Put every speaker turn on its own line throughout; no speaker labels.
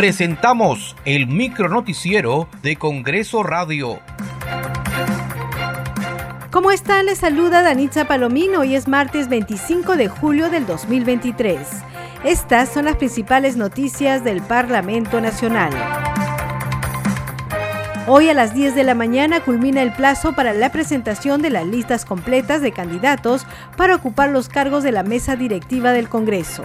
presentamos el micronoticiero de Congreso Radio.
¿Cómo están? Les saluda Danitza Palomino. Hoy es martes 25 de julio del 2023. Estas son las principales noticias del Parlamento Nacional. Hoy a las 10 de la mañana culmina el plazo para la presentación de las listas completas de candidatos para ocupar los cargos de la mesa directiva del Congreso.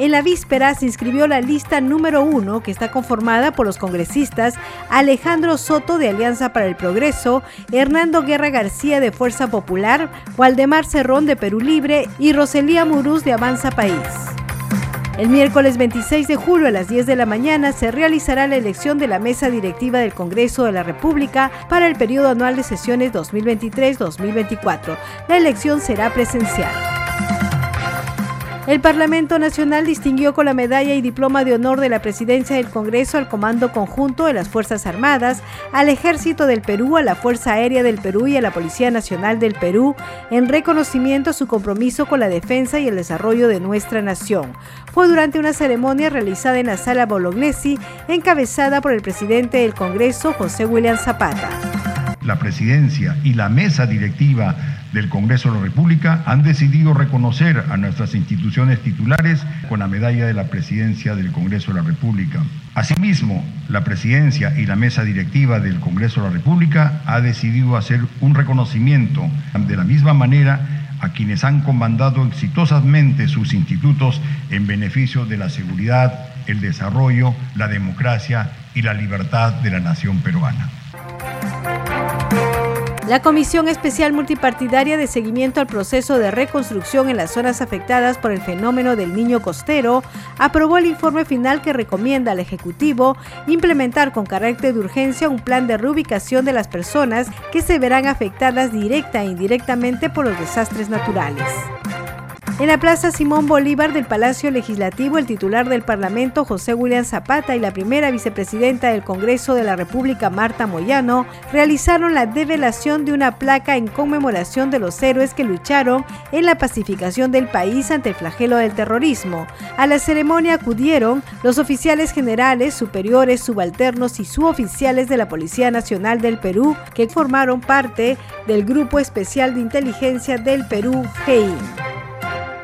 En la víspera se inscribió la lista número uno, que está conformada por los congresistas Alejandro Soto de Alianza para el Progreso, Hernando Guerra García de Fuerza Popular, Waldemar Cerrón de Perú Libre y Roselía Muruz de Avanza País. El miércoles 26 de julio a las 10 de la mañana se realizará la elección de la mesa directiva del Congreso de la República para el periodo anual de sesiones 2023-2024. La elección será presencial. El Parlamento Nacional distinguió con la medalla y diploma de honor de la Presidencia del Congreso al Comando Conjunto de las Fuerzas Armadas, al Ejército del Perú, a la Fuerza Aérea del Perú y a la Policía Nacional del Perú en reconocimiento a su compromiso con la defensa y el desarrollo de nuestra nación. Fue durante una ceremonia realizada en la Sala Bolognesi, encabezada por el presidente del Congreso, José William Zapata.
La presidencia y la mesa directiva del Congreso de la República han decidido reconocer a nuestras instituciones titulares con la medalla de la presidencia del Congreso de la República. Asimismo, la presidencia y la mesa directiva del Congreso de la República ha decidido hacer un reconocimiento de la misma manera a quienes han comandado exitosamente sus institutos en beneficio de la seguridad, el desarrollo, la democracia y la libertad de la nación peruana.
La Comisión Especial Multipartidaria de Seguimiento al Proceso de Reconstrucción en las zonas afectadas por el fenómeno del niño costero aprobó el informe final que recomienda al Ejecutivo implementar con carácter de urgencia un plan de reubicación de las personas que se verán afectadas directa e indirectamente por los desastres naturales. En la Plaza Simón Bolívar del Palacio Legislativo, el titular del Parlamento, José William Zapata, y la primera vicepresidenta del Congreso de la República, Marta Moyano, realizaron la develación de una placa en conmemoración de los héroes que lucharon en la pacificación del país ante el flagelo del terrorismo. A la ceremonia acudieron los oficiales generales, superiores, subalternos y suboficiales de la Policía Nacional del Perú, que formaron parte del Grupo Especial de Inteligencia del Perú, GEI.